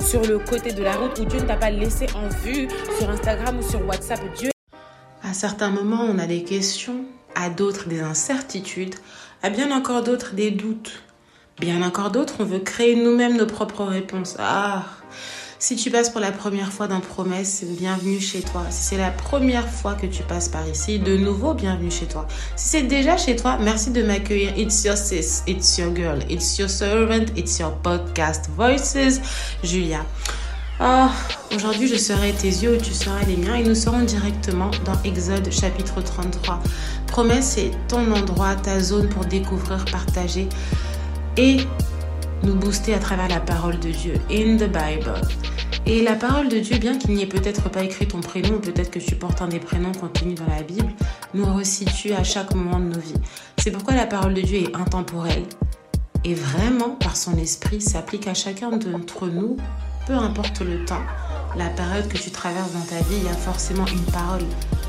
sur le côté de la route ou Dieu ne t'a pas laissé en vue sur Instagram ou sur WhatsApp. Dieu à certains moments, on a des questions, à d'autres des incertitudes, à bien encore d'autres des doutes. Bien encore d'autres, on veut créer nous-mêmes nos propres réponses. Ah, si tu passes pour la première fois dans Promesse, bienvenue chez toi. Si c'est la première fois que tu passes par ici, de nouveau, bienvenue chez toi. Si c'est déjà chez toi, merci de m'accueillir. It's your sis, it's your girl, it's your servant, it's your podcast Voices, Julia. Oh, aujourd'hui je serai tes yeux ou tu seras les miens et nous serons directement dans Exode chapitre 33. Promesse est ton endroit, ta zone pour découvrir, partager et nous booster à travers la parole de Dieu, in the Bible. Et la parole de Dieu, bien qu'il n'y ait peut-être pas écrit ton prénom, peut-être que tu portes un des prénoms contenus dans la Bible, nous resitue à chaque moment de nos vies. C'est pourquoi la parole de Dieu est intemporelle et vraiment, par son esprit, s'applique à chacun d'entre nous peu importe le temps, la période que tu traverses dans ta vie, il y a forcément une parole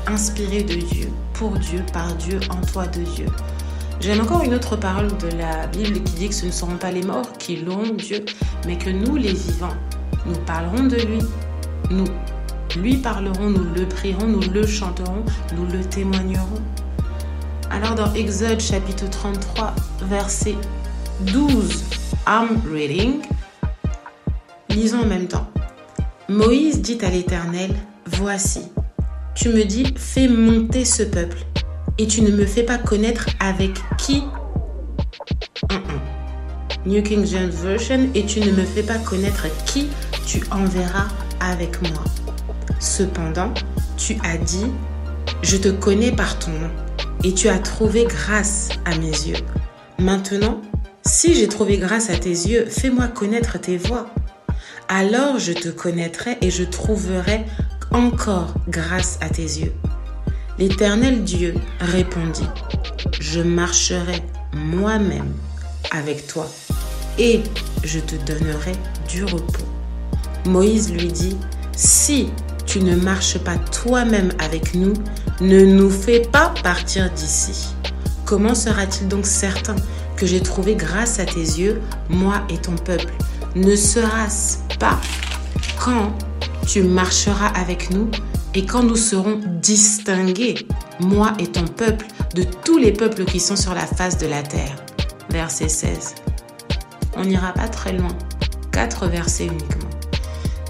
inspirée de Dieu, pour Dieu, par Dieu, en toi de Dieu. J'aime encore une autre parole de la Bible qui dit que ce ne seront pas les morts qui loueront Dieu, mais que nous, les vivants, nous parlerons de lui, nous lui parlerons, nous le prierons, nous le chanterons, nous le témoignerons. Alors dans Exode chapitre 33, verset 12, I'm reading. Lisons en même temps. Moïse dit à l'Éternel, Voici, tu me dis, fais monter ce peuple, et tu ne me fais pas connaître avec qui? New King James Version, et tu ne me fais pas connaître qui tu enverras avec moi. Cependant, tu as dit, je te connais par ton nom, et tu as trouvé grâce à mes yeux. Maintenant, si j'ai trouvé grâce à tes yeux, fais-moi connaître tes voies alors je te connaîtrai et je trouverai encore grâce à tes yeux. L'Éternel Dieu répondit, je marcherai moi-même avec toi et je te donnerai du repos. Moïse lui dit, si tu ne marches pas toi-même avec nous, ne nous fais pas partir d'ici. Comment sera-t-il donc certain que j'ai trouvé grâce à tes yeux, moi et ton peuple? Ne sera-ce pas quand tu marcheras avec nous et quand nous serons distingués, moi et ton peuple, de tous les peuples qui sont sur la face de la terre. Verset 16. On n'ira pas très loin. Quatre versets uniquement.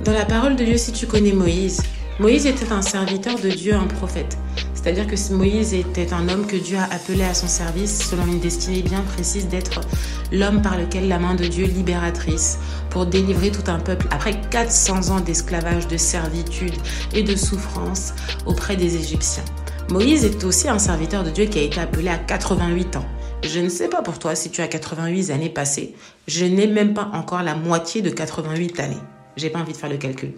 Dans la parole de Dieu, si tu connais Moïse, Moïse était un serviteur de Dieu, un prophète. C'est-à-dire que Moïse était un homme que Dieu a appelé à son service selon une destinée bien précise d'être l'homme par lequel la main de Dieu libératrice pour délivrer tout un peuple après 400 ans d'esclavage, de servitude et de souffrance auprès des Égyptiens. Moïse est aussi un serviteur de Dieu qui a été appelé à 88 ans. Je ne sais pas pour toi si tu as 88 années passées. Je n'ai même pas encore la moitié de 88 années. J'ai pas envie de faire le calcul.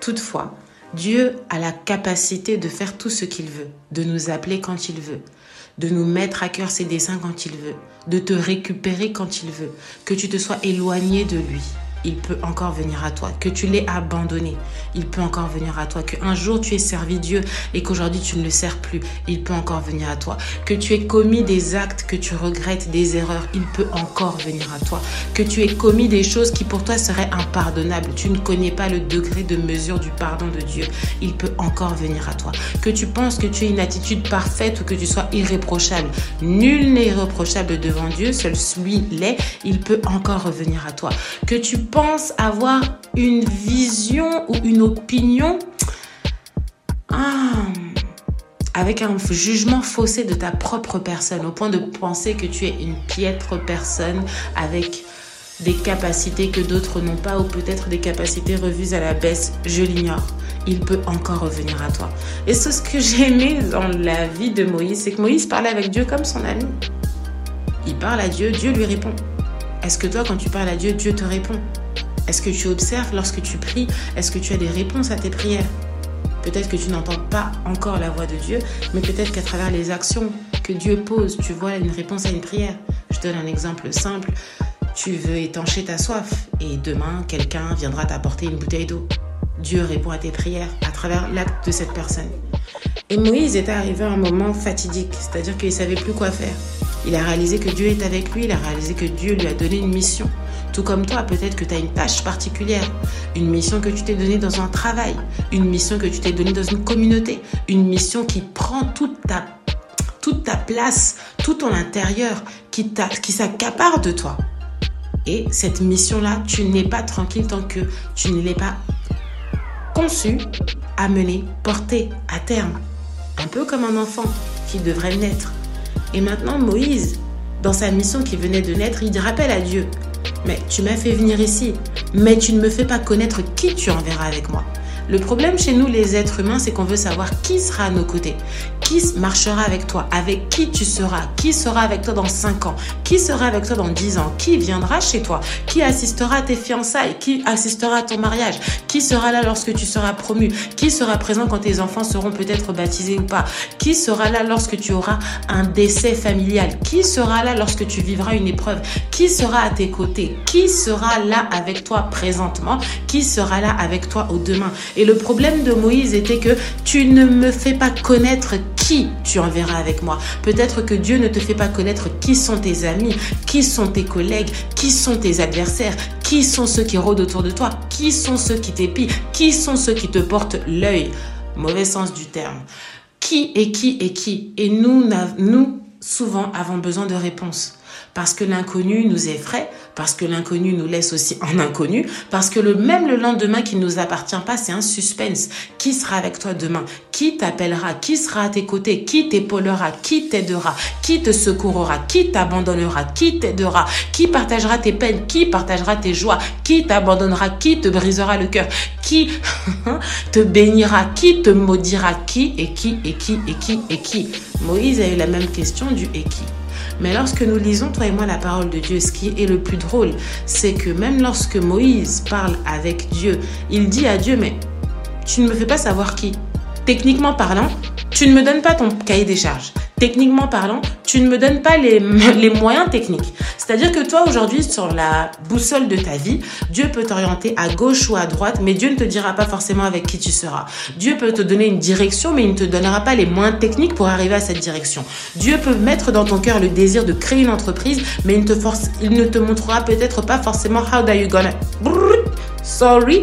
Toutefois, Dieu a la capacité de faire tout ce qu'il veut, de nous appeler quand il veut, de nous mettre à cœur ses desseins quand il veut, de te récupérer quand il veut, que tu te sois éloigné de lui il peut encore venir à toi. Que tu l'aies abandonné, il peut encore venir à toi. Qu'un jour tu aies servi Dieu et qu'aujourd'hui tu ne le sers plus, il peut encore venir à toi. Que tu aies commis des actes que tu regrettes, des erreurs, il peut encore venir à toi. Que tu aies commis des choses qui pour toi seraient impardonnables, tu ne connais pas le degré de mesure du pardon de Dieu, il peut encore venir à toi. Que tu penses que tu aies une attitude parfaite ou que tu sois irréprochable, nul n'est irréprochable devant Dieu, seul celui l'est, il peut encore revenir à toi. Que tu penses avoir une vision ou une opinion ah, avec un jugement faussé de ta propre personne, au point de penser que tu es une piètre personne avec des capacités que d'autres n'ont pas ou peut-être des capacités revues à la baisse, je l'ignore. Il peut encore revenir à toi. Et ce que j'ai aimé dans la vie de Moïse, c'est que Moïse parlait avec Dieu comme son ami. Il parle à Dieu, Dieu lui répond. Est-ce que toi, quand tu parles à Dieu, Dieu te répond? Est-ce que tu observes lorsque tu pries? Est-ce que tu as des réponses à tes prières? Peut-être que tu n'entends pas encore la voix de Dieu, mais peut-être qu'à travers les actions que Dieu pose, tu vois une réponse à une prière. Je donne un exemple simple. Tu veux étancher ta soif et demain, quelqu'un viendra t'apporter une bouteille d'eau. Dieu répond à tes prières à travers l'acte de cette personne. Et Moïse est arrivé à un moment fatidique, c'est-à-dire qu'il ne savait plus quoi faire. Il a réalisé que Dieu est avec lui, il a réalisé que Dieu lui a donné une mission. Tout comme toi, peut-être que tu as une tâche particulière, une mission que tu t'es donnée dans un travail, une mission que tu t'es donnée dans une communauté, une mission qui prend toute ta, toute ta place, tout ton intérieur, qui, qui s'accapare de toi. Et cette mission-là, tu n'es pas tranquille tant que tu ne l'es pas conçue, amenée, portée à terme. Un peu comme un enfant qui devrait naître. Et maintenant, Moïse, dans sa mission qui venait de naître, il rappelle à Dieu, mais tu m'as fait venir ici, mais tu ne me fais pas connaître qui tu enverras avec moi. Le problème chez nous, les êtres humains, c'est qu'on veut savoir qui sera à nos côtés, qui marchera avec toi, avec qui tu seras, qui sera avec toi dans 5 ans, qui sera avec toi dans 10 ans, qui viendra chez toi, qui assistera à tes fiançailles, qui assistera à ton mariage, qui sera là lorsque tu seras promu, qui sera présent quand tes enfants seront peut-être baptisés ou pas, qui sera là lorsque tu auras un décès familial, qui sera là lorsque tu vivras une épreuve, qui sera à tes côtés, qui sera là avec toi présentement, qui sera là avec toi au demain. Et le problème de Moïse était que tu ne me fais pas connaître qui tu enverras avec moi. Peut-être que Dieu ne te fait pas connaître qui sont tes amis, qui sont tes collègues, qui sont tes adversaires, qui sont ceux qui rôdent autour de toi, qui sont ceux qui t'épient, qui sont ceux qui te portent l'œil. Mauvais sens du terme. Qui est qui est qui? Et nous, nous, souvent, avons besoin de réponses parce que l'inconnu nous effraie, parce que l'inconnu nous laisse aussi en inconnu, parce que le même le lendemain qui ne nous appartient pas, c'est un suspense. Qui sera avec toi demain? Qui t'appellera? Qui sera à tes côtés? Qui t'épaulera? Qui t'aidera? Qui te secourra? Qui t'abandonnera? Qui t'aidera? Qui partagera tes peines? Qui partagera tes joies? Qui t'abandonnera? Qui te brisera le cœur? Qui te bénira? Qui te maudira? Qui et qui et qui et qui et qui? Moïse a eu la même question du et qui. Mais lorsque nous lisons, toi et moi, la parole de Dieu, ce qui est le plus drôle, c'est que même lorsque Moïse parle avec Dieu, il dit à Dieu, mais tu ne me fais pas savoir qui. Techniquement parlant, tu ne me donnes pas ton cahier des charges techniquement parlant, tu ne me donnes pas les, moyens techniques. C'est-à-dire que toi, aujourd'hui, sur la boussole de ta vie, Dieu peut t'orienter à gauche ou à droite, mais Dieu ne te dira pas forcément avec qui tu seras. Dieu peut te donner une direction, mais il ne te donnera pas les moyens techniques pour arriver à cette direction. Dieu peut mettre dans ton cœur le désir de créer une entreprise, mais il ne te, il ne te montrera peut-être pas forcément how are you gonna... Sorry,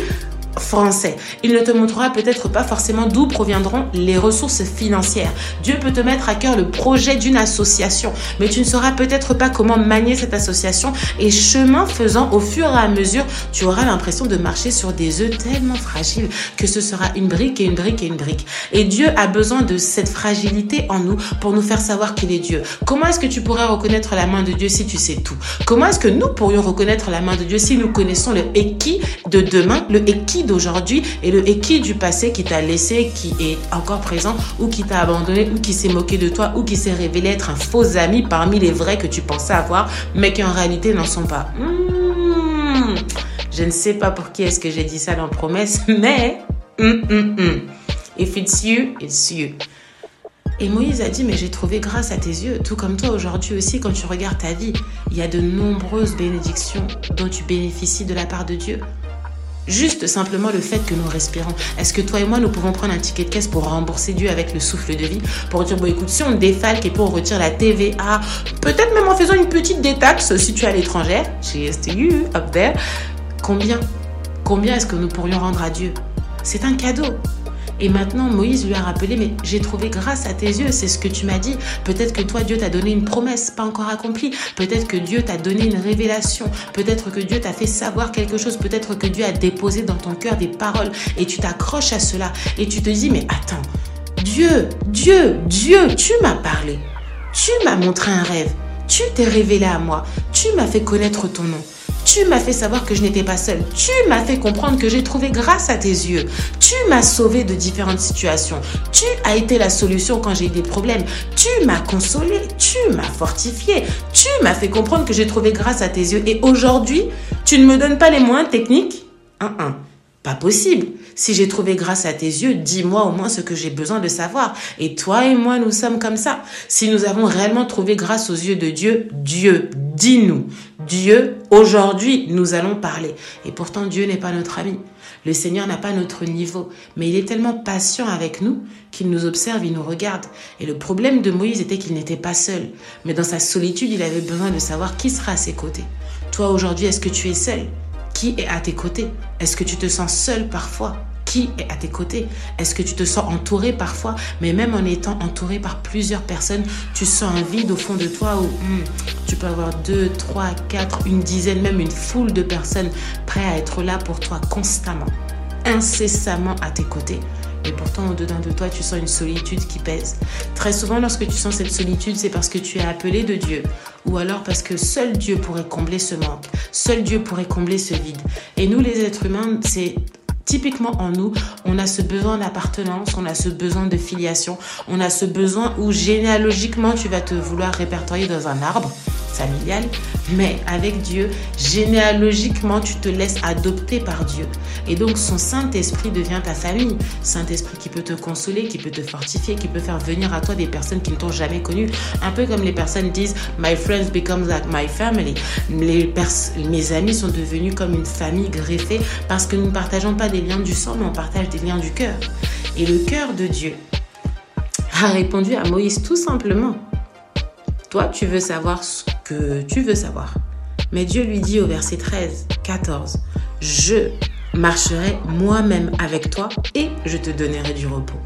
français. Il ne te montrera peut-être pas forcément d'où proviendront les ressources financières. Dieu peut te mettre à cœur le projet d'une association, mais tu ne sauras peut-être pas comment manier cette association et chemin faisant, au fur et à mesure, tu auras l'impression de marcher sur des œufs tellement fragiles que ce sera une brique et une brique et une brique. Et Dieu a besoin de cette fragilité en nous pour nous faire savoir qu'il est Dieu. Comment est-ce que tu pourrais reconnaître la main de Dieu si tu sais tout? Comment est-ce que nous pourrions reconnaître la main de Dieu si nous connaissons le qui de demain, le qui d'aujourd'hui et le qui du passé qui t'a laissé, qui est encore présent ou qui t'a abandonné ou qui s'est moqué de toi ou qui s'est révélé être un faux ami parmi les vrais que tu pensais avoir mais qui en réalité n'en sont pas. Hmm. Je ne sais pas pour qui est-ce que j'ai dit ça dans promesse, mais hmm, hmm, if it's you, it's you. Et Moïse a dit, mais j'ai trouvé grâce à tes yeux, tout comme toi aujourd'hui aussi, quand tu regardes ta vie, il y a de nombreuses bénédictions dont tu bénéficies de la part de Dieu. Juste simplement le fait que nous respirons. Est-ce que toi et moi, nous pouvons prendre un ticket de caisse pour rembourser Dieu avec le souffle de vie Pour dire, bon écoute, si on défalque et pour on retire la TVA, peut-être même en faisant une petite détaxe si tu es à l'étranger, chez you up there, combien Combien est-ce que nous pourrions rendre à Dieu? C'est un cadeau. Et maintenant, Moïse lui a rappelé, mais j'ai trouvé grâce à tes yeux, c'est ce que tu m'as dit. Peut-être que toi, Dieu t'a donné une promesse pas encore accomplie. Peut-être que Dieu t'a donné une révélation. Peut-être que Dieu t'a fait savoir quelque chose. Peut-être que Dieu a déposé dans ton cœur des paroles et tu t'accroches à cela et tu te dis, mais attends, Dieu, Dieu, Dieu, tu m'as parlé. Tu m'as montré un rêve. Tu t'es révélé à moi. Tu m'as fait connaître ton nom. Tu m'as fait savoir que je n'étais pas seule. Tu m'as fait comprendre que j'ai trouvé grâce à tes yeux. Tu m'as sauvé de différentes situations. Tu as été la solution quand j'ai eu des problèmes. Tu m'as consolé. Tu m'as fortifié. Tu m'as fait comprendre que j'ai trouvé grâce à tes yeux. Et aujourd'hui, Tu ne me donnes pas les moyens techniques? Un, un. Pas possible. Si j'ai trouvé grâce à tes yeux, dis-moi au moins ce que j'ai besoin de savoir. Et toi et moi, nous sommes comme ça. Si nous avons réellement trouvé grâce aux yeux de Dieu, Dieu, dis-nous. Dieu, aujourd'hui, nous allons parler. Et pourtant, Dieu n'est pas notre ami. Le Seigneur n'a pas notre niveau, mais il est tellement patient avec nous qu'il nous observe, il nous regarde. Et le problème de Moïse était qu'il n'était pas seul, mais dans sa solitude, il avait besoin de savoir qui sera à ses côtés. Toi aujourd'hui, est-ce que tu es seul? Qui est à tes côtés? Est-ce que tu te sens seul parfois? Qui est à tes côtés? Est-ce que tu te sens entouré parfois? Mais même en étant entouré par plusieurs personnes, tu sens un vide au fond de toi où hmm, tu peux avoir deux, trois, quatre, une dizaine, même une foule de personnes prêtes à être là pour toi constamment, incessamment à tes côtés. Et pourtant, au-dedans de toi, tu sens une solitude qui pèse. Très souvent, lorsque tu sens cette solitude, c'est parce que tu es appelé de Dieu. Ou alors parce que seul Dieu pourrait combler ce manque. Seul Dieu pourrait combler ce vide. Et nous, les êtres humains, c'est typiquement en nous, on a ce besoin d'appartenance, on a ce besoin de filiation, on a ce besoin où généalogiquement tu vas te vouloir répertorier dans un arbre familial, mais avec Dieu, généalogiquement, tu te laisses adopter par Dieu. Et donc, son Saint-Esprit devient ta famille. Saint-Esprit qui peut te consoler, qui peut te fortifier, qui peut faire venir à toi des personnes qui ne t'ont jamais connu. Un peu comme les personnes disent, My friends become like my family. Mes amis sont devenus comme une famille greffée parce que nous ne partageons pas des liens du sang, mais on partage des liens du cœur. Et le cœur de Dieu a répondu à Moïse tout simplement. Toi, tu veux savoir ce que tu veux savoir. Mais Dieu lui dit au verset 13, 14, je marcherai moi-même avec toi et je te donnerai du repos.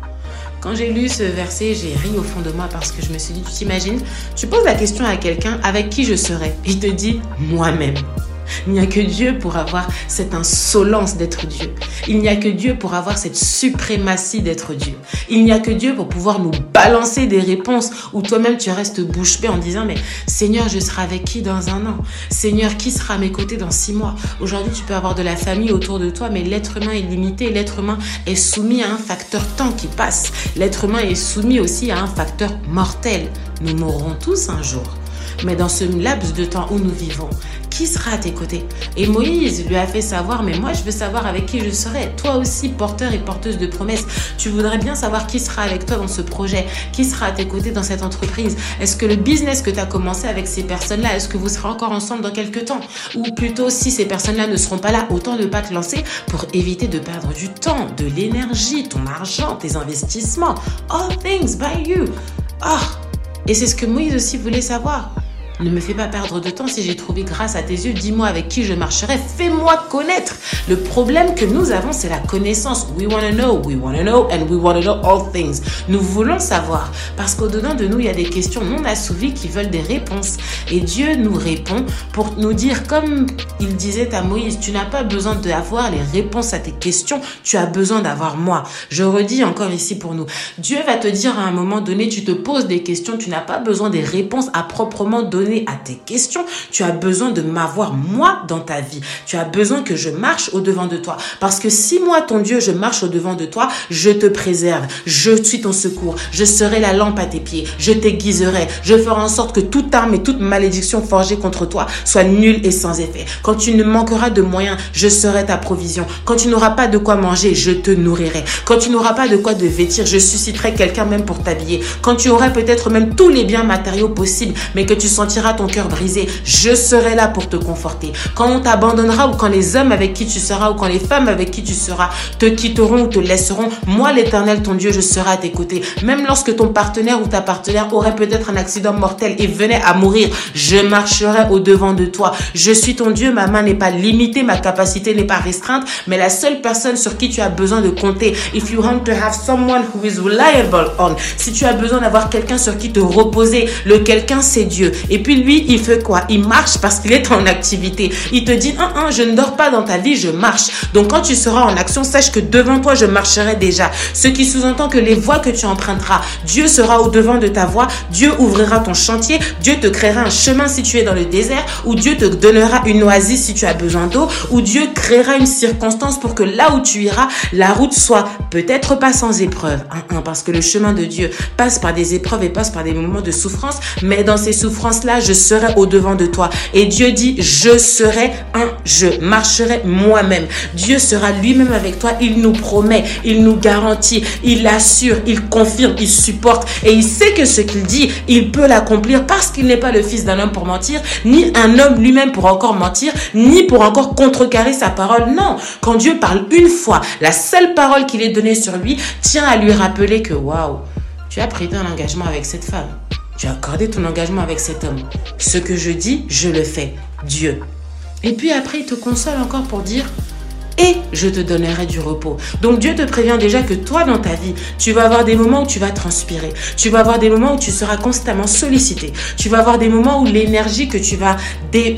Quand j'ai lu ce verset, j'ai ri au fond de moi parce que je me suis dit, tu t'imagines, tu poses la question à quelqu'un avec qui je serai. Il te dit moi-même. Il n'y a que Dieu pour avoir cette insolence d'être Dieu. Il n'y a que Dieu pour avoir cette suprématie d'être Dieu. Il n'y a que Dieu pour pouvoir nous balancer des réponses où toi-même tu restes bouche bée en disant mais Seigneur, je serai avec qui dans un an? Seigneur, qui sera à mes côtés dans six mois? Aujourd'hui, tu peux avoir de la famille autour de toi, mais l'être humain est limité. L'être humain est soumis à un facteur temps qui passe. L'être humain est soumis aussi à un facteur mortel. Nous mourrons tous un jour. Mais dans ce laps de temps où nous vivons, qui sera à tes côtés? Et Moïse lui a fait savoir, mais moi je veux savoir avec qui je serai. Toi aussi, porteur et porteuse de promesses, tu voudrais bien savoir qui sera avec toi dans ce projet, qui sera à tes côtés dans cette entreprise. Est-ce que le business que tu as commencé avec ces personnes-là, est-ce que vous serez encore ensemble dans quelques temps? Ou plutôt, si ces personnes-là ne seront pas là, autant ne pas te lancer pour éviter de perdre du temps, de l'énergie, ton argent, tes investissements. All things by you. Ah Et c'est ce que Moïse aussi voulait savoir. Ne me fais pas perdre de temps si j'ai trouvé grâce à tes yeux. Dis-moi avec qui je marcherai. Fais-moi connaître. Le problème que nous avons, c'est la connaissance. We want to know, we want to know, and we want to know all things. Nous voulons savoir. Parce qu'au-dedans de nous, il y a des questions non assouvies qui veulent des réponses. Et Dieu nous répond pour nous dire, comme il disait à Moïse, tu n'as pas besoin d'avoir les réponses à tes questions. Tu as besoin d'avoir moi. Je redis encore ici pour nous. Dieu va te dire à un moment donné, tu te poses des questions. Tu n'as pas besoin des réponses à proprement donner à tes questions. Tu as besoin de m'avoir moi dans ta vie. Tu as besoin que je marche au devant de toi. Parce que si moi, ton Dieu, je marche au devant de toi, je te préserve. Je suis ton secours. Je serai la lampe à tes pieds. Je t'aiguiserai. Je ferai en sorte que toute arme et toute malédiction forgée contre toi soit nulle et sans effet. Quand tu ne manqueras de moyens, je serai ta provision. Quand tu n'auras pas de quoi manger, je te nourrirai. Quand tu n'auras pas de quoi te vêtir, je susciterai quelqu'un même pour t'habiller. Quand tu aurais peut-être même tous les biens matériaux possibles, mais que tu sentiras ton cœur brisé, je serai là pour te conforter. Quand on t'abandonnera ou quand les hommes avec qui tu seras ou quand les femmes avec qui tu seras te quitteront ou te laisseront, moi l'éternel ton Dieu, je serai à tes côtés. Même lorsque ton partenaire ou ta partenaire aurait peut-être un accident mortel et venait à mourir, je marcherai au devant de toi. Je suis ton Dieu, ma main n'est pas limitée, ma capacité n'est pas restreinte, mais la seule personne sur qui tu as besoin de compter, if you want to have someone who is reliable on, si tu as besoin d'avoir quelqu'un sur qui te reposer, le quelqu'un c'est Dieu. Et puis lui, il fait quoi? Il marche parce qu'il est en activité. Il te dit, un, un, je ne dors pas dans ta vie, je marche. Donc quand tu seras en action, sache que devant toi, je marcherai déjà. Ce qui sous-entend que les voies que tu emprunteras, Dieu sera au devant de ta voie. Dieu ouvrira ton chantier. Dieu te créera un chemin si tu es dans le désert. Ou Dieu te donnera une oasis si tu as besoin d'eau. Ou Dieu créera une circonstance pour que là où tu iras, la route soit peut-être pas sans épreuve. Un, un, parce que le chemin de Dieu passe par des épreuves et passe par des moments de souffrance. Mais dans ces souffrances-là, je serai au devant de toi. Et Dieu dit, je serai un, je marcherai moi-même. Dieu sera lui-même avec toi. Il nous promet, il nous garantit, il assure, il confirme, il supporte. Et il sait que ce qu'il dit, il peut l'accomplir parce qu'il n'est pas le fils d'un homme pour mentir, ni un homme lui-même pour encore mentir, ni pour encore contrecarrer sa parole. Non, quand Dieu parle une fois, la seule parole qu'il ait donnée sur lui tient à lui rappeler que waouh, tu as pris un engagement avec cette femme. Tu as accordé ton engagement avec cet homme. Ce que je dis, je le fais. Dieu. Et puis après, il te console encore pour dire, et je te donnerai du repos. Donc Dieu te prévient déjà que toi dans ta vie, tu vas avoir des moments où tu vas transpirer. Tu vas avoir des moments où tu seras constamment sollicité. Tu vas avoir des moments où l'énergie que tu vas dé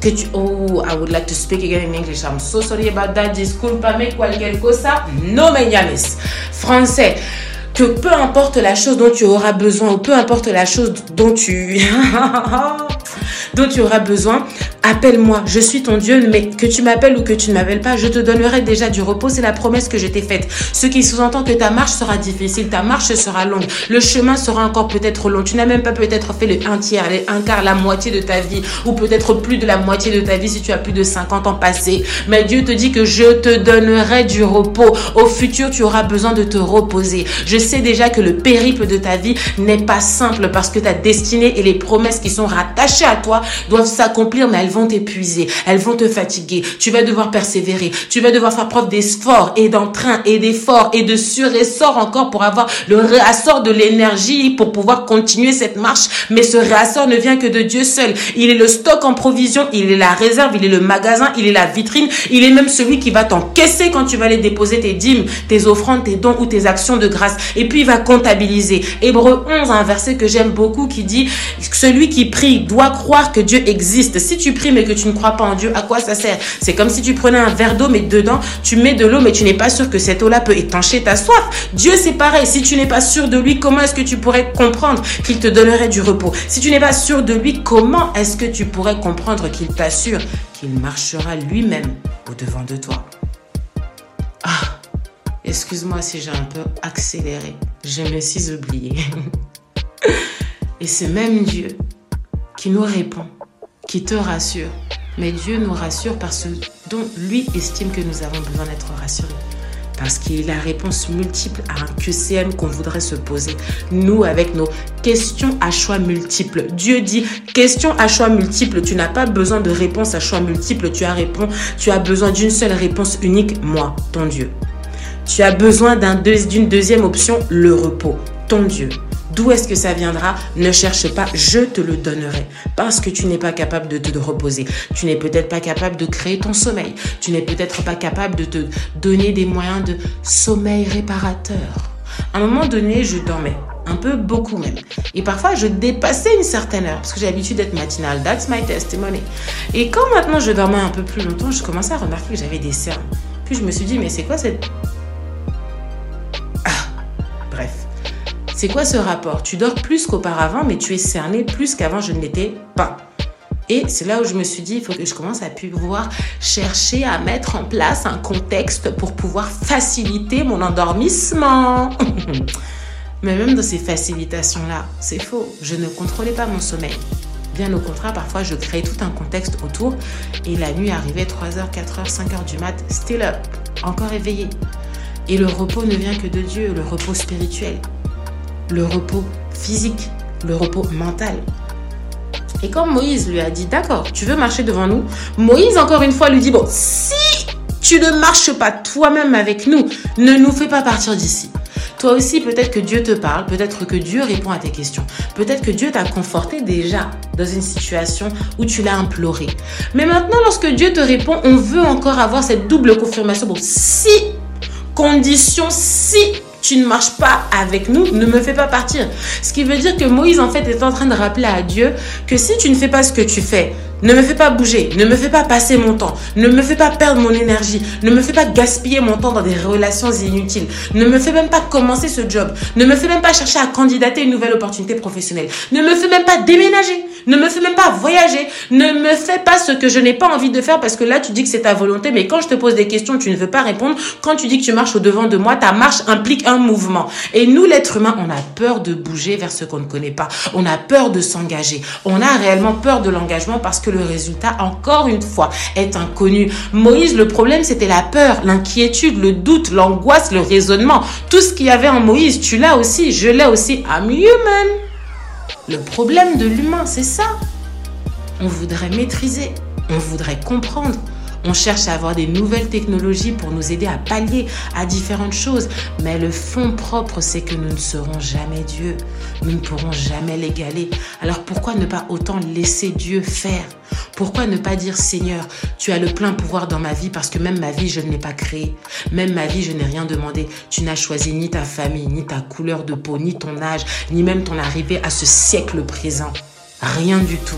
que tu oh I would like to speak again in English. I'm so sorry about that. Disculpame cualquier cosa. No me llames. Français que peu importe la chose dont tu auras besoin ou peu importe la chose dont tu dont tu auras besoin, appelle-moi, je suis ton Dieu, mais que tu m'appelles ou que tu ne m'appelles pas, je te donnerai déjà du repos, c'est la promesse que je t'ai faite. Ce qui sous-entend que ta marche sera difficile, ta marche sera longue, le chemin sera encore peut-être long, tu n'as même pas peut-être fait le un tiers, un quart, la moitié de ta vie, ou peut-être plus de la moitié de ta vie si tu as plus de 50 ans passés. Mais Dieu te dit que je te donnerai du repos. Au futur, tu auras besoin de te reposer. Je sais déjà que le périple de ta vie n'est pas simple parce que ta destinée et les promesses qui sont rattachées à toi doivent s'accomplir, mais elles vont t'épuiser, elles vont te fatiguer. Tu vas devoir persévérer, tu vas devoir faire preuve d'effort et d'entrain et d'effort et de suressort encore pour avoir le réassort de l'énergie pour pouvoir continuer cette marche. Mais ce réassort ne vient que de Dieu seul. Il est le stock en provision, il est la réserve, il est le magasin, il est la vitrine, il est même celui qui va t'encaisser quand tu vas aller déposer tes dîmes, tes offrandes, tes dons ou tes actions de grâce. Et puis il va comptabiliser. Hébreu 11, un verset que j'aime beaucoup qui dit, celui qui prie doit croire que Dieu existe. Si tu pries mais que tu ne crois pas en Dieu, à quoi ça sert? C'est comme si tu prenais un verre d'eau mais dedans tu mets de l'eau mais tu n'es pas sûr que cette eau-là peut étancher ta soif. Dieu c'est pareil. Si tu n'es pas sûr de lui, comment est-ce que tu pourrais comprendre qu'il te donnerait du repos? Si tu n'es pas sûr de lui, comment est-ce que tu pourrais comprendre qu'il t'assure qu'il marchera lui-même au devant de toi? Ah, excuse-moi si j'ai un peu accéléré. Je me suis oublié. Et ce même Dieu qui nous répond, qui te rassure. Mais Dieu nous rassure parce dont lui estime que nous avons besoin d'être rassurés. Parce qu'il est la réponse multiple à un QCM qu'on voudrait se poser. Nous, avec nos questions à choix multiples. Dieu dit, question à choix multiples. Tu n'as pas besoin de réponse à choix multiples. Tu as besoin d'une seule réponse unique, moi, ton Dieu. Tu as besoin d'une deuxième option, le repos, ton Dieu. D'où est-ce que ça viendra? Ne cherche pas, je te le donnerai. Parce que tu n'es pas capable de te reposer. Tu n'es peut-être pas capable de créer ton sommeil. Tu n'es peut-être pas capable de te donner des moyens de sommeil réparateur. À un moment donné, je dormais un peu beaucoup même. Et parfois, je dépassais une certaine heure parce que j'ai l'habitude d'être matinale. That's my testimony. Et quand maintenant je dormais un peu plus longtemps, je commençais à remarquer que j'avais des cernes. Puis je me suis dit, mais c'est quoi cette C'est quoi ce rapport? Tu dors plus qu'auparavant, mais tu es cerné plus qu'avant je ne l'étais pas. Et c'est là où je me suis dit, il faut que je commence à pouvoir chercher à mettre en place un contexte pour pouvoir faciliter mon endormissement. Mais même dans ces facilitations-là, c'est faux. Je ne contrôlais pas mon sommeil. Bien au contraire, parfois je créais tout un contexte autour et la nuit arrivait 3h, 4h, 5h du mat, still up, encore éveillé. Et le repos ne vient que de Dieu, le repos spirituel le repos physique, le repos mental. Et quand Moïse lui a dit, d'accord, tu veux marcher devant nous, Moïse encore une fois lui dit, bon, si tu ne marches pas toi-même avec nous, ne nous fais pas partir d'ici. Toi aussi, peut-être que Dieu te parle, peut-être que Dieu répond à tes questions, peut-être que Dieu t'a conforté déjà dans une situation où tu l'as imploré. Mais maintenant, lorsque Dieu te répond, on veut encore avoir cette double confirmation. Bon, si, condition, si tu ne marches pas avec nous, ne me fais pas partir. Ce qui veut dire que Moïse, en fait, est en train de rappeler à Dieu que si tu ne fais pas ce que tu fais, Ne me fais pas bouger, ne me fais pas passer mon temps, ne me fais pas perdre mon énergie, ne me fais pas gaspiller mon temps dans des relations inutiles, ne me fais même pas commencer ce job, ne me fais même pas chercher à candidater une nouvelle opportunité professionnelle, ne me fais même pas déménager, ne me fais même pas voyager, ne me fais pas ce que je n'ai pas envie de faire parce que là tu dis que c'est ta volonté, mais quand je te pose des questions, tu ne veux pas répondre. Quand tu dis que tu marches au devant de moi, ta marche implique un mouvement. Et nous, l'être humain, on a peur de bouger vers ce qu'on ne connaît pas. On a peur de s'engager. On a réellement peur de l'engagement parce que le résultat, encore une fois, est inconnu. Moïse, le problème, c'était la peur, l'inquiétude, le doute, l'angoisse, le raisonnement. Tout ce qu'il y avait en Moïse, tu l'as aussi, je l'ai aussi. I'm human. Le problème de l'humain, c'est ça. On voudrait maîtriser, on voudrait comprendre, on cherche à avoir des nouvelles technologies pour nous aider à pallier à différentes choses. Mais le fond propre, c'est que nous ne serons jamais Dieu. Nous ne pourrons jamais l'égaler. Alors pourquoi ne pas autant laisser Dieu faire? Pourquoi ne pas dire Seigneur, tu as le plein pouvoir dans ma vie parce que même ma vie, je ne l'ai pas créée. Même ma vie, je n'ai rien demandé. Tu n'as choisi ni ta famille, ni ta couleur de peau, ni ton âge, ni même ton arrivée à ce siècle présent. Rien du tout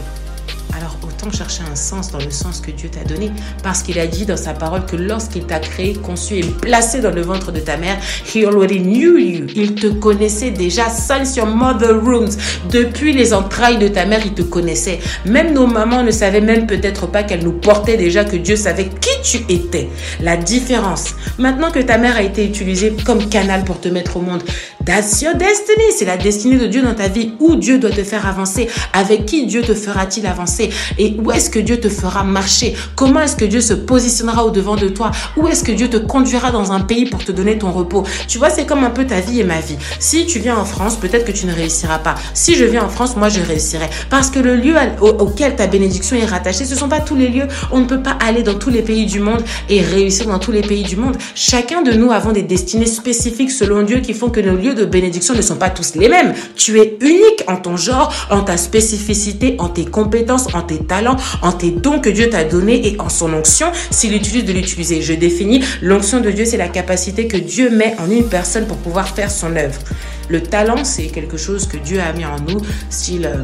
alors autant chercher un sens dans le sens que Dieu t'a donné. Parce qu'il a dit dans sa parole que lorsqu'il t'a créé, conçu et placé dans le ventre de ta mère, He knew you. Il te connaissait déjà since your mother rooms. Depuis les entrailles de ta mère, il te connaissait. Même nos mamans ne savaient même peut-être pas qu'elles nous portaient déjà, que Dieu savait qui tu étais. La différence. Maintenant que ta mère a été utilisée comme canal pour te mettre au monde, that's your destiny. C'est la destinée de Dieu dans ta vie. Où Dieu doit te faire avancer? Avec qui Dieu te fera-t-il avancer? Et où est-ce que Dieu te fera marcher? Comment est-ce que Dieu se positionnera au devant de toi? Où est-ce que Dieu te conduira dans un pays pour te donner ton repos? Tu vois, c'est comme un peu ta vie et ma vie. Si tu viens en France, peut-être que tu ne réussiras pas. Si je viens en France, moi je réussirai. Parce que le lieu auquel ta bénédiction est rattachée, ce ne sont pas tous les lieux. On ne peut pas aller dans tous les pays du monde et réussir dans tous les pays du monde. Chacun de nous avons des destinées spécifiques selon Dieu qui font que nos lieux de bénédiction ne sont pas tous les mêmes. Tu es unique en ton genre, en ta spécificité, en tes compétences, en tes talents, en tes dons que Dieu t'a donnés et en son onction, s'il utilise de l'utiliser. Je définis, l'onction de Dieu, c'est la capacité que Dieu met en une personne pour pouvoir faire son œuvre. Le talent, c'est quelque chose que Dieu a mis en nous, style... Euh,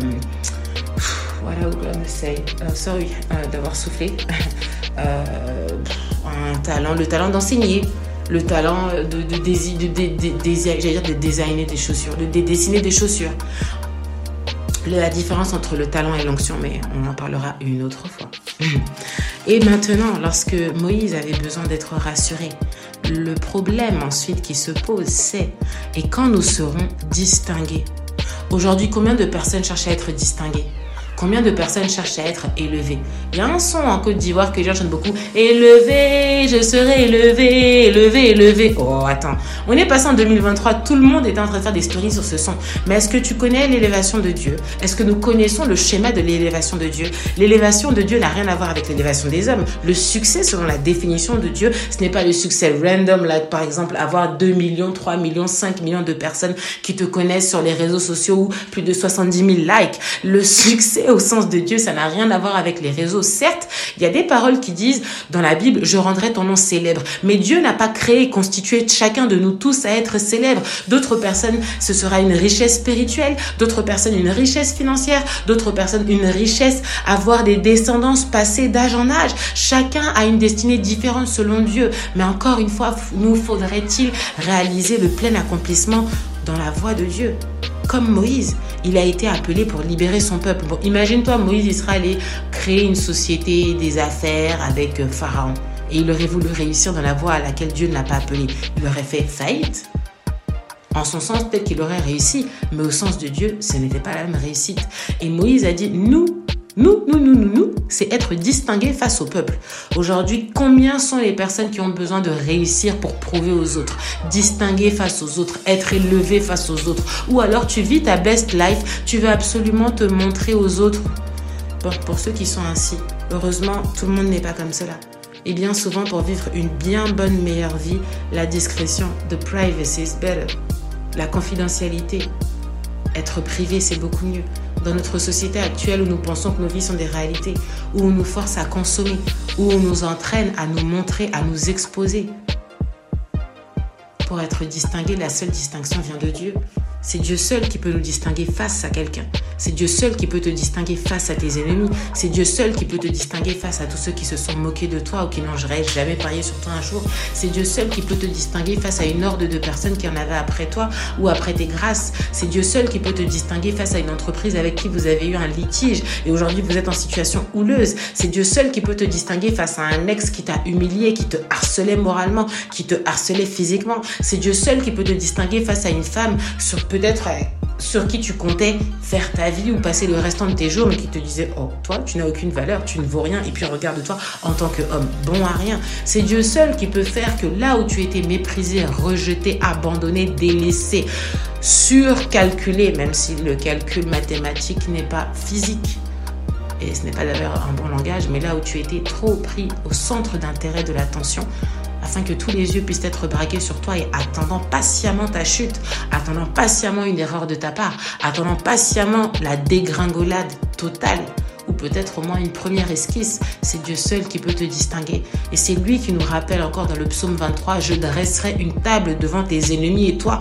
what I'm say. Uh, sorry uh, d'avoir soufflé. Euh, un talent, le talent d'enseigner, le talent de, de, de, de, de, de designer des chaussures, de dessiner des chaussures la différence entre le talent et l'onction, mais on en parlera une autre fois. Et maintenant, lorsque Moïse avait besoin d'être rassuré, le problème ensuite qui se pose, c'est et quand nous serons distingués? Aujourd'hui, combien de personnes cherchent à être distinguées? Combien de personnes cherchent à être élevées? Il y a un son en Côte d'Ivoire que j'entends beaucoup. Élevé, je serai élevé, élevé, élevé. Oh, attends. On est passé en 2023. Tout le monde est en train de faire des stories sur ce son. Mais est-ce que tu connais l'élévation de Dieu? Est-ce que nous connaissons le schéma de l'élévation de Dieu? L'élévation de Dieu n'a rien à voir avec l'élévation des hommes. Le succès, selon la définition de Dieu, ce n'est pas le succès random, là, par exemple, avoir 2 millions, 3 millions, 5 millions de personnes qui te connaissent sur les réseaux sociaux ou plus de 70 000 likes. Le succès au sens de Dieu, ça n'a rien à voir avec les réseaux. Certes, il y a des paroles qui disent dans la Bible, je rendrai ton nom célèbre. Mais Dieu n'a pas créé et constitué chacun de nous tous à être célèbre. D'autres personnes, ce sera une richesse spirituelle. D'autres personnes, une richesse financière. D'autres personnes, une richesse, avoir des descendances passées d'âge en âge. Chacun a une destinée différente selon Dieu. Mais encore une fois, nous faudrait-il réaliser le plein accomplissement dans la voie de Dieu comme Moïse, il a été appelé pour libérer son peuple. Imagine-toi, Moïse, il serait allé créer une société des affaires avec euh, Pharaon. Et il aurait voulu réussir dans la voie à laquelle Dieu ne l'a pas appelé. Il aurait fait faillite. En son sens, peut-être qu'il aurait réussi, mais au sens de Dieu, ce n'était pas la même réussite. Et Moïse a dit, nous, nous, nous, nous, nous, nous, c'est être distingué face au peuple. Aujourd'hui, combien sont les personnes qui ont besoin de réussir pour prouver aux autres, distinguer face aux autres, être élevé face aux autres Ou alors tu vis ta best life, tu veux absolument te montrer aux autres. Pour ceux qui sont ainsi, heureusement, tout le monde n'est pas comme cela. Et bien souvent, pour vivre une bien bonne meilleure vie, la discrétion, the privacy is better. La confidentialité, être privé, c'est beaucoup mieux dans notre société actuelle où nous pensons que nos vies sont des réalités, où on nous force à consommer, où on nous entraîne à nous montrer, à nous exposer. Pour être distingué, la seule distinction vient de Dieu. C'est Dieu seul qui peut nous distinguer face à quelqu'un. C'est Dieu seul qui peut te distinguer face à tes ennemis. C'est Dieu seul qui peut te distinguer face à tous ceux qui se sont moqués de toi ou qui n'ont jamais parié sur toi un jour. C'est Dieu seul qui peut te distinguer face à une horde de personnes qui en avaient après toi ou après tes grâces. C'est Dieu seul qui peut te distinguer face à une entreprise avec qui vous avez eu un litige et aujourd'hui vous êtes en situation houleuse. C'est Dieu seul qui peut te distinguer face à un ex qui t'a humilié, qui te harcelait moralement, qui te harcelait physiquement. C'est Dieu seul qui peut te distinguer face à une femme sur peut-être euh, sur qui tu comptais faire ta vie ou passer le restant de tes jours, mais qui te disait Oh, toi, tu n'as aucune valeur, tu ne vaux rien, et puis regarde-toi en tant qu'homme, bon à rien. C'est Dieu seul qui peut faire que là où tu étais méprisé, rejeté, abandonné, délaissé, surcalculé, même si le calcul mathématique n'est pas physique, et ce n'est pas d'ailleurs un bon langage, mais là où tu étais trop pris au centre d'intérêt de l'attention, afin que tous les yeux puissent être braqués sur toi et attendant patiemment ta chute, attendant patiemment une erreur de ta part, attendant patiemment la dégringolade totale ou peut-être au moins une première esquisse. C'est Dieu seul qui peut te distinguer. Et c'est lui qui nous rappelle encore dans le psaume 23, je dresserai une table devant tes ennemis et toi,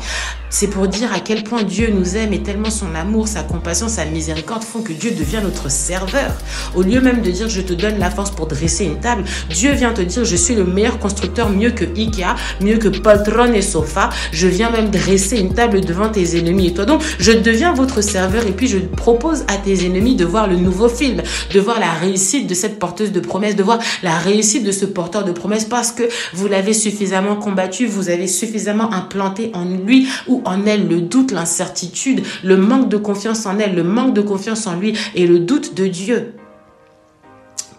c'est pour dire à quel point Dieu nous aime et tellement son amour, sa compassion, sa miséricorde font que Dieu devient notre serveur. Au lieu même de dire je te donne la force pour dresser une table, Dieu vient te dire je suis le meilleur constructeur, mieux que Ikea, mieux que Poltron et Sofa. Je viens même dresser une table devant tes ennemis et toi. Donc je deviens votre serveur et puis je propose à tes ennemis de voir le nouveau film, de voir la réussite de cette porteuse de promesses, de voir la réussite de ce porteur de promesses parce que vous l'avez suffisamment combattu, vous avez suffisamment implanté en lui ou en elle le doute, l'incertitude, le manque de confiance en elle, le manque de confiance en lui et le doute de Dieu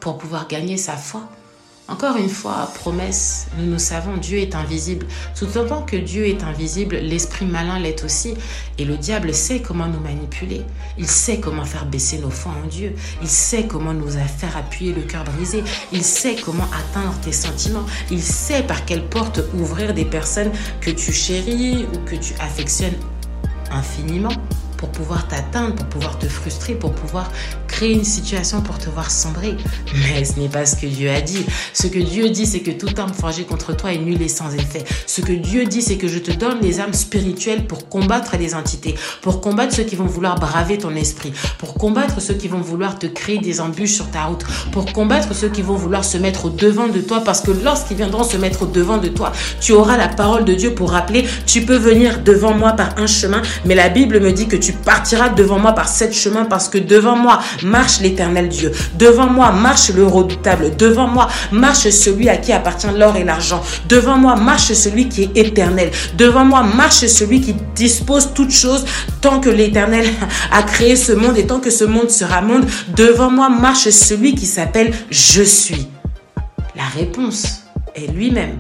pour pouvoir gagner sa foi. Encore une fois, promesse, nous nous savons, Dieu est invisible. Tout autant que Dieu est invisible, l'esprit malin l'est aussi. Et le diable sait comment nous manipuler. Il sait comment faire baisser nos foi en Dieu. Il sait comment nous faire appuyer le cœur brisé. Il sait comment atteindre tes sentiments. Il sait par quelle porte ouvrir des personnes que tu chéris ou que tu affectionnes infiniment pour pouvoir t'atteindre, pour pouvoir te frustrer, pour pouvoir créer une situation pour te voir sombrer. Mais ce n'est pas ce que Dieu a dit. Ce que Dieu dit, c'est que toute arme forgée contre toi est nulle et sans effet. Ce que Dieu dit, c'est que je te donne les armes spirituelles pour combattre les entités, pour combattre ceux qui vont vouloir braver ton esprit, pour combattre ceux qui vont vouloir te créer des embûches sur ta route, pour combattre ceux qui vont vouloir se mettre au devant de toi, parce que lorsqu'ils viendront se mettre au devant de toi, tu auras la parole de Dieu pour rappeler, tu peux venir devant moi par un chemin, mais la Bible me dit que tu partiras devant moi par sept chemins, parce que devant moi, marche l'éternel Dieu. Devant moi marche le redoutable. Devant moi marche celui à qui appartient l'or et l'argent. Devant moi marche celui qui est éternel. Devant moi marche celui qui dispose toutes choses tant que l'éternel a créé ce monde et tant que ce monde sera monde. Devant moi marche celui qui s'appelle Je suis. La réponse est lui-même.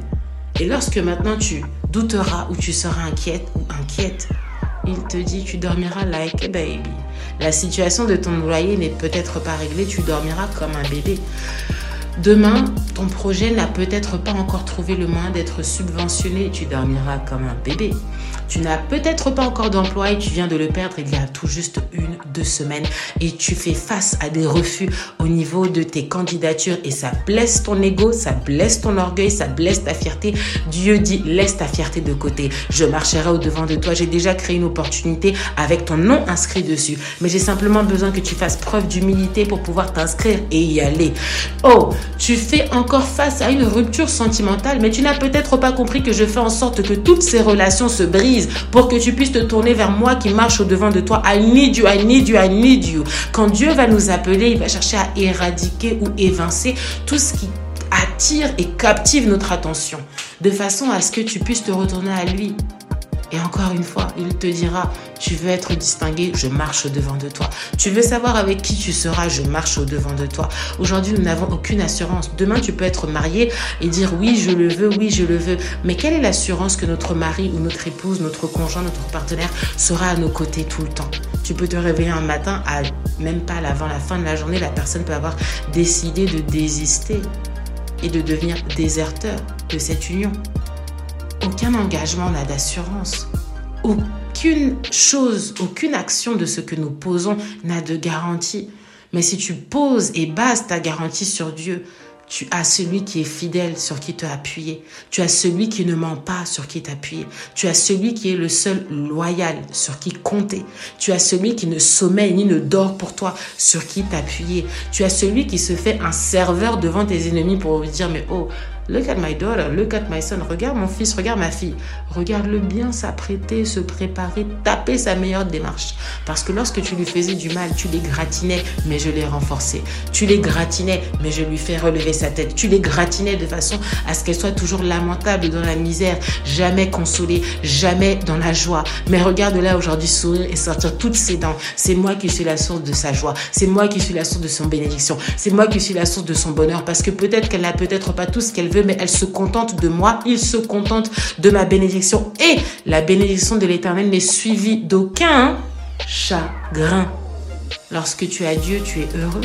Et lorsque maintenant tu douteras ou tu seras inquiète ou inquiète, il te dit tu dormiras like a baby. La situation de ton loyer n'est peut-être pas réglée, tu dormiras comme un bébé. Demain, ton projet n'a peut-être pas encore trouvé le moyen d'être subventionné, tu dormiras comme un bébé. Tu n'as peut-être pas encore d'emploi et tu viens de le perdre il y a tout juste une, deux semaines et tu fais face à des refus au niveau de tes candidatures et ça blesse ton ego, ça blesse ton orgueil, ça blesse ta fierté. Dieu dit laisse ta fierté de côté. Je marcherai au devant de toi. J'ai déjà créé une opportunité avec ton nom inscrit dessus. Mais j'ai simplement besoin que tu fasses preuve d'humilité pour pouvoir t'inscrire et y aller. Oh, tu fais encore face à une rupture sentimentale, mais tu n'as peut-être pas compris que je fais en sorte que toutes ces relations se brisent pour que tu puisses te tourner vers moi qui marche au devant de toi. I need you, I need you, I need you. Quand Dieu va nous appeler, il va chercher à éradiquer ou évincer tout ce qui attire et captive notre attention, de façon à ce que tu puisses te retourner à lui. Et encore une fois, il te dira, tu veux être distingué, je marche au devant de toi. Tu veux savoir avec qui tu seras, je marche au devant de toi. Aujourd'hui, nous n'avons aucune assurance. Demain, tu peux être marié et dire oui, je le veux, oui, je le veux. Mais quelle est l'assurance que notre mari ou notre épouse, notre conjoint, notre partenaire sera à nos côtés tout le temps? Tu peux te réveiller un matin, même pas avant la fin de la journée, la personne peut avoir décidé de désister et de devenir déserteur de cette union. Aucun engagement n'a d'assurance. Aucune chose, aucune action de ce que nous posons n'a de garantie. Mais si tu poses et bases ta garantie sur Dieu, Tu as celui qui est fidèle sur qui te appuyer. Tu as celui qui ne ment pas sur qui t'appuyer. Tu as celui qui est le seul loyal sur qui compter. Tu as celui qui ne sommeille ni ne dort pour toi sur qui t'appuyer. Tu as celui qui se fait un serveur devant tes ennemis pour dire mais oh Look at my daughter, look at my son. Regarde mon fils, regarde ma fille. Regarde-le bien s'apprêter, se préparer, taper sa meilleure démarche. Parce que lorsque tu lui faisais du mal, tu les gratinais, mais je les renforçais. Tu les gratinais, mais je lui fais relever sa tête. Tu les gratinais de façon à ce qu'elle soit toujours lamentable dans la misère, jamais consolée, jamais dans la joie. Mais regarde là aujourd'hui sourire et sortir toutes ses dents. C'est moi qui suis la source de sa joie. C'est moi qui suis la source de son bénédiction. C'est moi qui suis la source de son bonheur. Parce que peut-être qu'elle n'a peut-être pas tout ce qu'elle mais elle se contente de moi, il se contente de ma bénédiction. Et la bénédiction de l'Éternel n'est suivie d'aucun chagrin. Lorsque tu as Dieu, tu es heureux.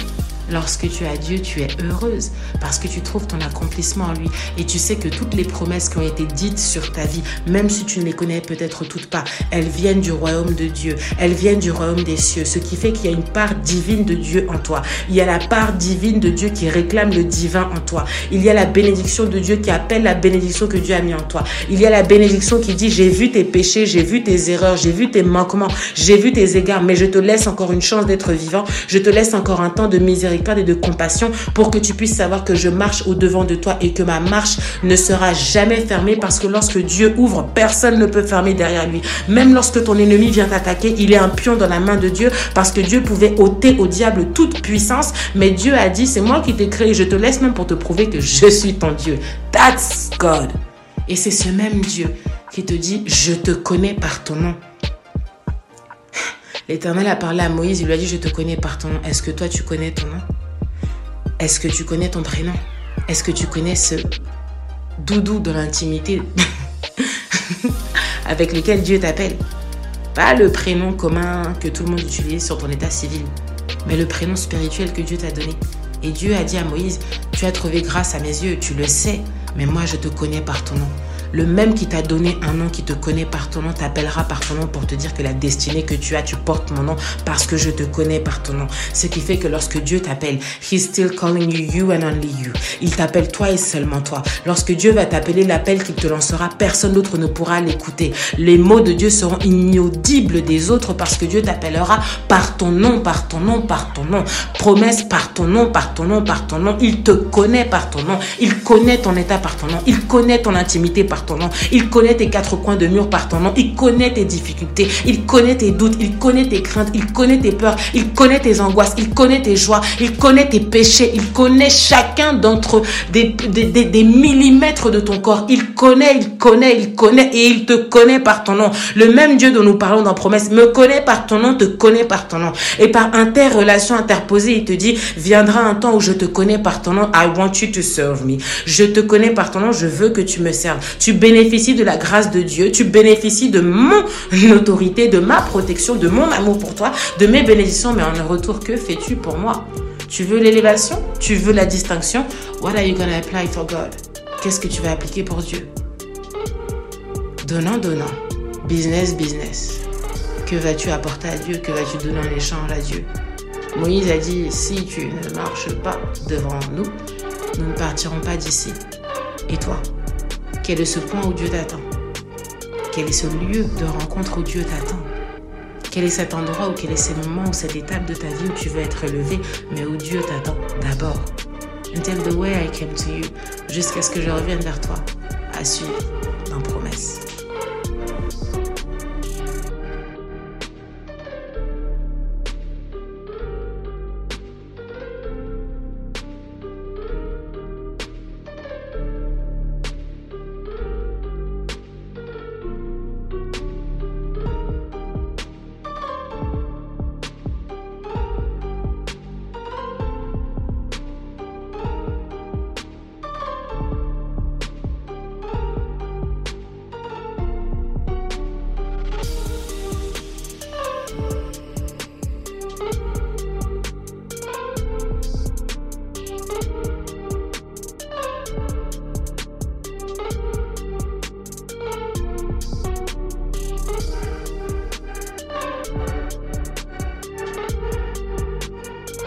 Lorsque tu as Dieu, tu es heureuse parce que tu trouves ton accomplissement en lui et tu sais que toutes les promesses qui ont été dites sur ta vie, même si tu ne les connais peut-être toutes pas, elles viennent du royaume de Dieu, elles viennent du royaume des cieux, ce qui fait qu'il y a une part divine de Dieu en toi. Il y a la part divine de Dieu qui réclame le divin en toi. Il y a la bénédiction de Dieu qui appelle la bénédiction que Dieu a mis en toi. Il y a la bénédiction qui dit j'ai vu tes péchés, j'ai vu tes erreurs, j'ai vu tes manquements, j'ai vu tes égards, mais je te laisse encore une chance d'être vivant, je te laisse encore un temps de miséricorde et de compassion pour que tu puisses savoir que je marche au devant de toi et que ma marche ne sera jamais fermée parce que lorsque Dieu ouvre, personne ne peut fermer derrière lui. Même lorsque ton ennemi vient t'attaquer, il est un pion dans la main de Dieu parce que Dieu pouvait ôter au diable toute puissance, mais Dieu a dit, c'est moi qui t'ai créé, je te laisse même pour te prouver que je suis ton Dieu. That's God. Et c'est ce même Dieu qui te dit, je te connais par ton nom. L'Éternel a parlé à Moïse, il lui a dit, je te connais par ton nom. Est-ce que toi, tu connais ton nom? Est-ce que tu connais ton prénom Est-ce que tu connais ce doudou de l'intimité avec lequel Dieu t'appelle? Pas le prénom commun que tout le monde utilise sur ton état civil, mais le prénom spirituel que Dieu t'a donné. Et Dieu a dit à Moïse, tu as trouvé grâce à mes yeux, tu le sais, mais moi je te connais par ton nom. Le même qui t'a donné un nom, qui te connaît par ton nom, t'appellera par ton nom pour te dire que la destinée que tu as, tu portes mon nom parce que je te connais par ton nom. Ce qui fait que lorsque Dieu t'appelle, He's still calling you, you and only you. Il t'appelle toi et seulement toi. Lorsque Dieu va t'appeler, l'appel qu'il te lancera, personne d'autre ne pourra l'écouter. Les mots de Dieu seront inaudibles des autres parce que Dieu t'appellera par ton nom, par ton nom, par ton nom. Promesse par ton nom, par ton nom, par ton nom. Il te connaît par ton nom. Il connaît ton état par ton nom. Il connaît ton intimité par ton nom. Il connaît tes quatre coins de mur par ton nom. Il connaît tes difficultés. Il connaît tes doutes. Il connaît tes craintes. Il connaît tes peurs. Il connaît tes angoisses. Il connaît tes joies. Il connaît tes péchés. Il connaît chacun d'entre des, millimètres de ton corps. Il connaît, il connaît, il connaît et il te connaît par ton nom. Le même Dieu dont nous parlons dans Promesse me connaît par ton nom, te connaît par ton nom. Et par interrelation interposée, il te dit, viendra un temps où je te connais par ton nom. I want you to serve me. Je te connais par ton nom. Je veux que tu me serves. Tu bénéficies de la grâce de Dieu, tu bénéficies de mon autorité, de ma protection, de mon amour pour toi, de mes bénédictions, mais en retour, que fais-tu pour moi? Tu veux l'élévation? Tu veux la distinction? What are you gonna apply for God? Qu'est-ce que tu vas appliquer pour Dieu? Donnant, donnant. Business, business. Que vas-tu apporter à Dieu? Que vas-tu donner en échange à Dieu? Moïse a dit, si tu ne marches pas devant nous, nous ne partirons pas d'ici. Et toi? Quel est ce point où Dieu t'attend? Quel est ce lieu de rencontre où Dieu t'attend? Quel est cet endroit ou quel est ce moment ou cette étape de ta vie où tu veux être élevé, mais où Dieu t'attend d'abord? Until the way I came to you, jusqu'à ce que je revienne vers toi, à suivre dans promesse.